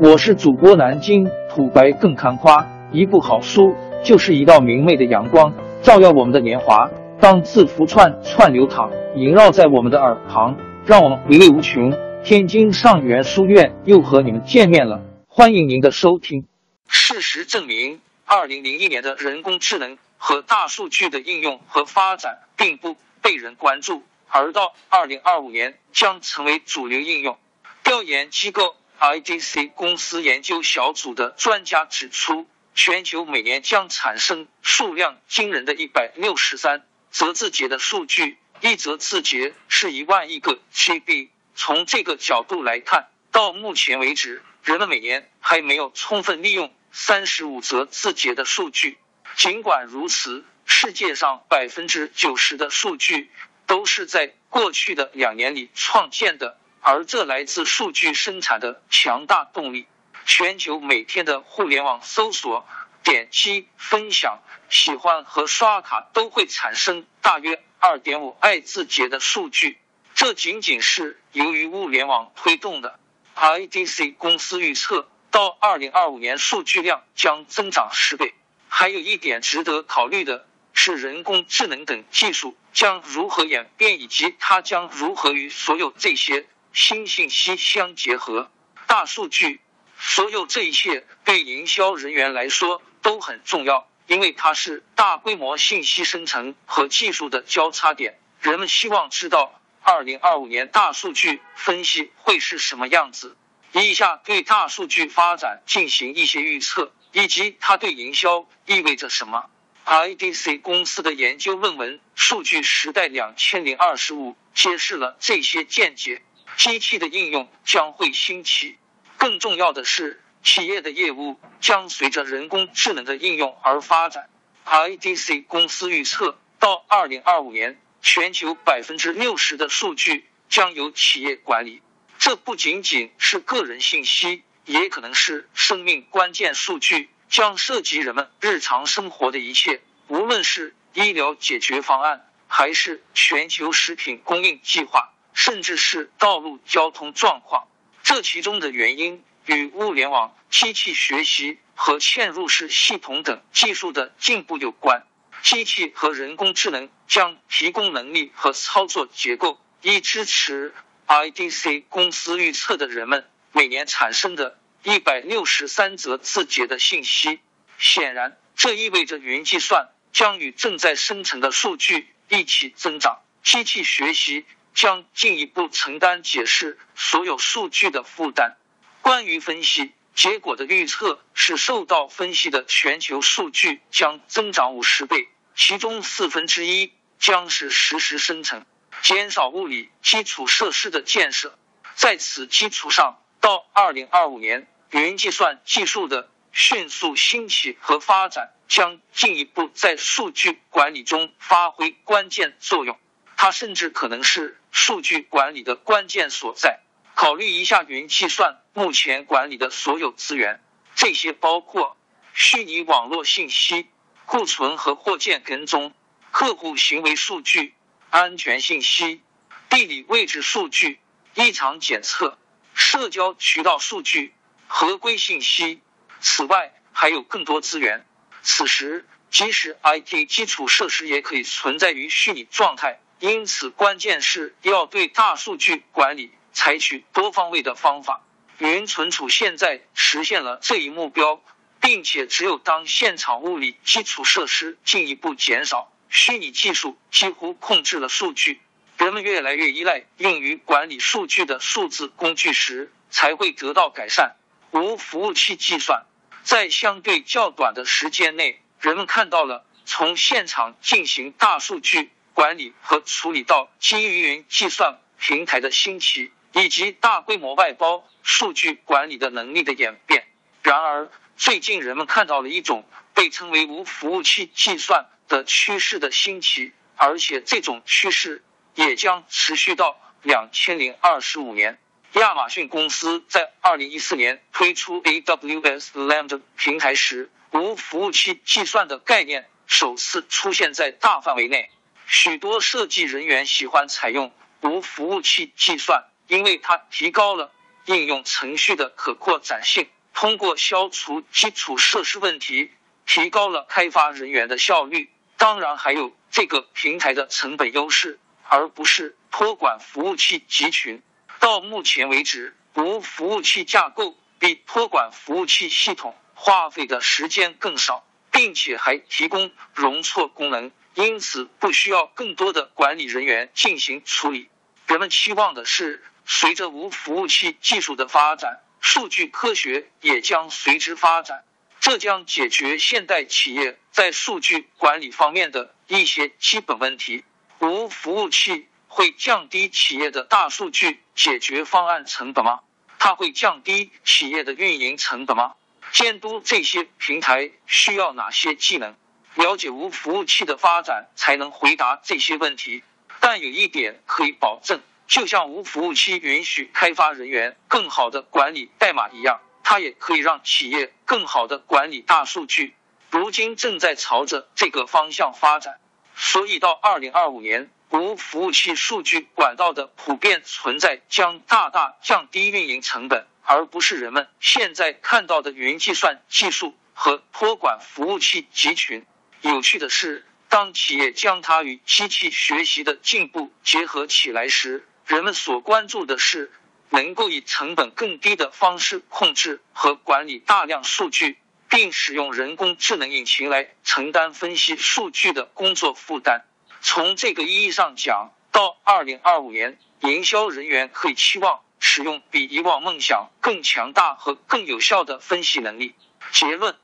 我是主播南京土白更看花，一部好书就是一道明媚的阳光，照耀我们的年华。当字符串串流淌，萦绕在我们的耳旁，让我们回味无穷。天津上元书院又和你们见面了，欢迎您的收听。事实证明，二零零一年的人工智能和大数据的应用和发展并不被人关注，而到二零二五年将成为主流应用。调研机构 IDC 公司研究小组的专家指出，全球每年将产生数量惊人的一百六十三则字节的数据，一则字节是一万亿个 GB。从这个角度来看，到目前为止，人们每年还没有充分利用三十五则字节的数据。尽管如此，世界上百分之九十的数据都是在过去的两年里创建的，而这来自数据生产的强大动力。全球每天的互联网搜索、点击、分享、喜欢和刷卡都会产生大约二点五亿字节的数据。这仅仅是由于物联网推动的。IDC 公司预测，到二零二五年数据量将增长十倍。还有一点值得考虑的是，人工智能等技术将如何演变，以及它将如何与所有这些新信息相结合。大数据，所有这一切对营销人员来说都很重要，因为它是大规模信息生成和技术的交叉点。人们希望知道。二零二五年大数据分析会是什么样子？以下对大数据发展进行一些预测，以及它对营销意味着什么。IDC 公司的研究论文《数据时代两千零二十五》揭示了这些见解。机器的应用将会兴起，更重要的是，企业的业务将随着人工智能的应用而发展。IDC 公司预测，到二零二五年。全球百分之六十的数据将由企业管理，这不仅仅是个人信息，也可能是生命关键数据，将涉及人们日常生活的一切，无论是医疗解决方案，还是全球食品供应计划，甚至是道路交通状况。这其中的原因与物联网、机器学习和嵌入式系统等技术的进步有关。机器和人工智能将提供能力和操作结构，以支持 IDC 公司预测的人们每年产生的一百六十三则字节的信息。显然，这意味着云计算将与正在生成的数据一起增长，机器学习将进一步承担解释所有数据的负担。关于分析。结果的预测是，受到分析的全球数据将增长五十倍，其中四分之一将是实时生成，减少物理基础设施的建设。在此基础上，到二零二五年，云计算技术的迅速兴起和发展将进一步在数据管理中发挥关键作用。它甚至可能是数据管理的关键所在。考虑一下云计算目前管理的所有资源，这些包括虚拟网络信息、库存和货件跟踪、客户行为数据、安全信息、地理位置数据、异常检测、社交渠道数据、合规信息。此外，还有更多资源。此时，即使 IT 基础设施也可以存在于虚拟状态。因此，关键是要对大数据管理。采取多方位的方法，云存储现在实现了这一目标，并且只有当现场物理基础设施进一步减少，虚拟技术几乎控制了数据，人们越来越依赖用于管理数据的数字工具时，才会得到改善。无服务器计算在相对较短的时间内，人们看到了从现场进行大数据管理和处理到基于云计算平台的兴起。以及大规模外包数据管理的能力的演变。然而，最近人们看到了一种被称为无服务器计算的趋势的兴起，而且这种趋势也将持续到两千零二十五年。亚马逊公司在二零一四年推出 AWS Lambda 平台时，无服务器计算的概念首次出现在大范围内。许多设计人员喜欢采用无服务器计算。因为它提高了应用程序的可扩展性，通过消除基础设施问题，提高了开发人员的效率。当然，还有这个平台的成本优势，而不是托管服务器集群。到目前为止，无服务器架构比托管服务器系统花费的时间更少，并且还提供容错功能，因此不需要更多的管理人员进行处理。人们期望的是，随着无服务器技术的发展，数据科学也将随之发展。这将解决现代企业在数据管理方面的一些基本问题。无服务器会降低企业的大数据解决方案成本吗？它会降低企业的运营成本吗？监督这些平台需要哪些技能？了解无服务器的发展，才能回答这些问题。但有一点可以保证，就像无服务器允许开发人员更好的管理代码一样。它也可以让企业更好的管理大数据，如今正在朝着这个方向发展。所以到二零二五年，无服务器数据管道的普遍存在将大大降低运营成本，而不是人们现在看到的云计算技术和托管服务器集群。有趣的是，当企业将它与机器学习的进步结合起来时，人们所关注的是。能够以成本更低的方式控制和管理大量数据，并使用人工智能引擎来承担分析数据的工作负担。从这个意义上讲，到二零二五年，营销人员可以期望使用比以往梦想更强大和更有效的分析能力。结论：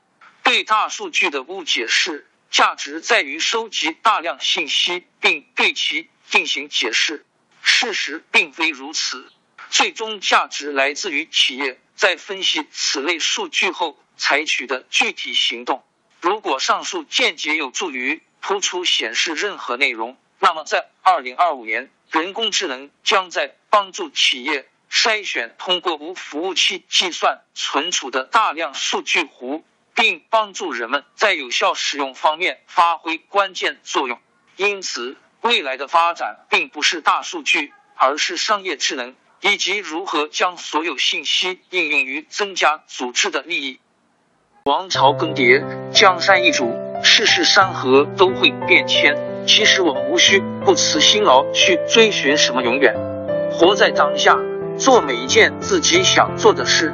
对大数据的误解是，价值在于收集大量信息并对其进行解释。事实并非如此。最终价值来自于企业在分析此类数据后采取的具体行动。如果上述见解有助于突出显示任何内容，那么在二零二五年，人工智能将在帮助企业筛选通过无服务器计算存储的大量数据湖，并帮助人们在有效使用方面发挥关键作用。因此，未来的发展并不是大数据，而是商业智能。以及如何将所有信息应用于增加组织的利益。王朝更迭，江山易主，世事山河都会变迁。其实我们无需不辞辛劳去追寻什么永远，活在当下，做每一件自己想做的事，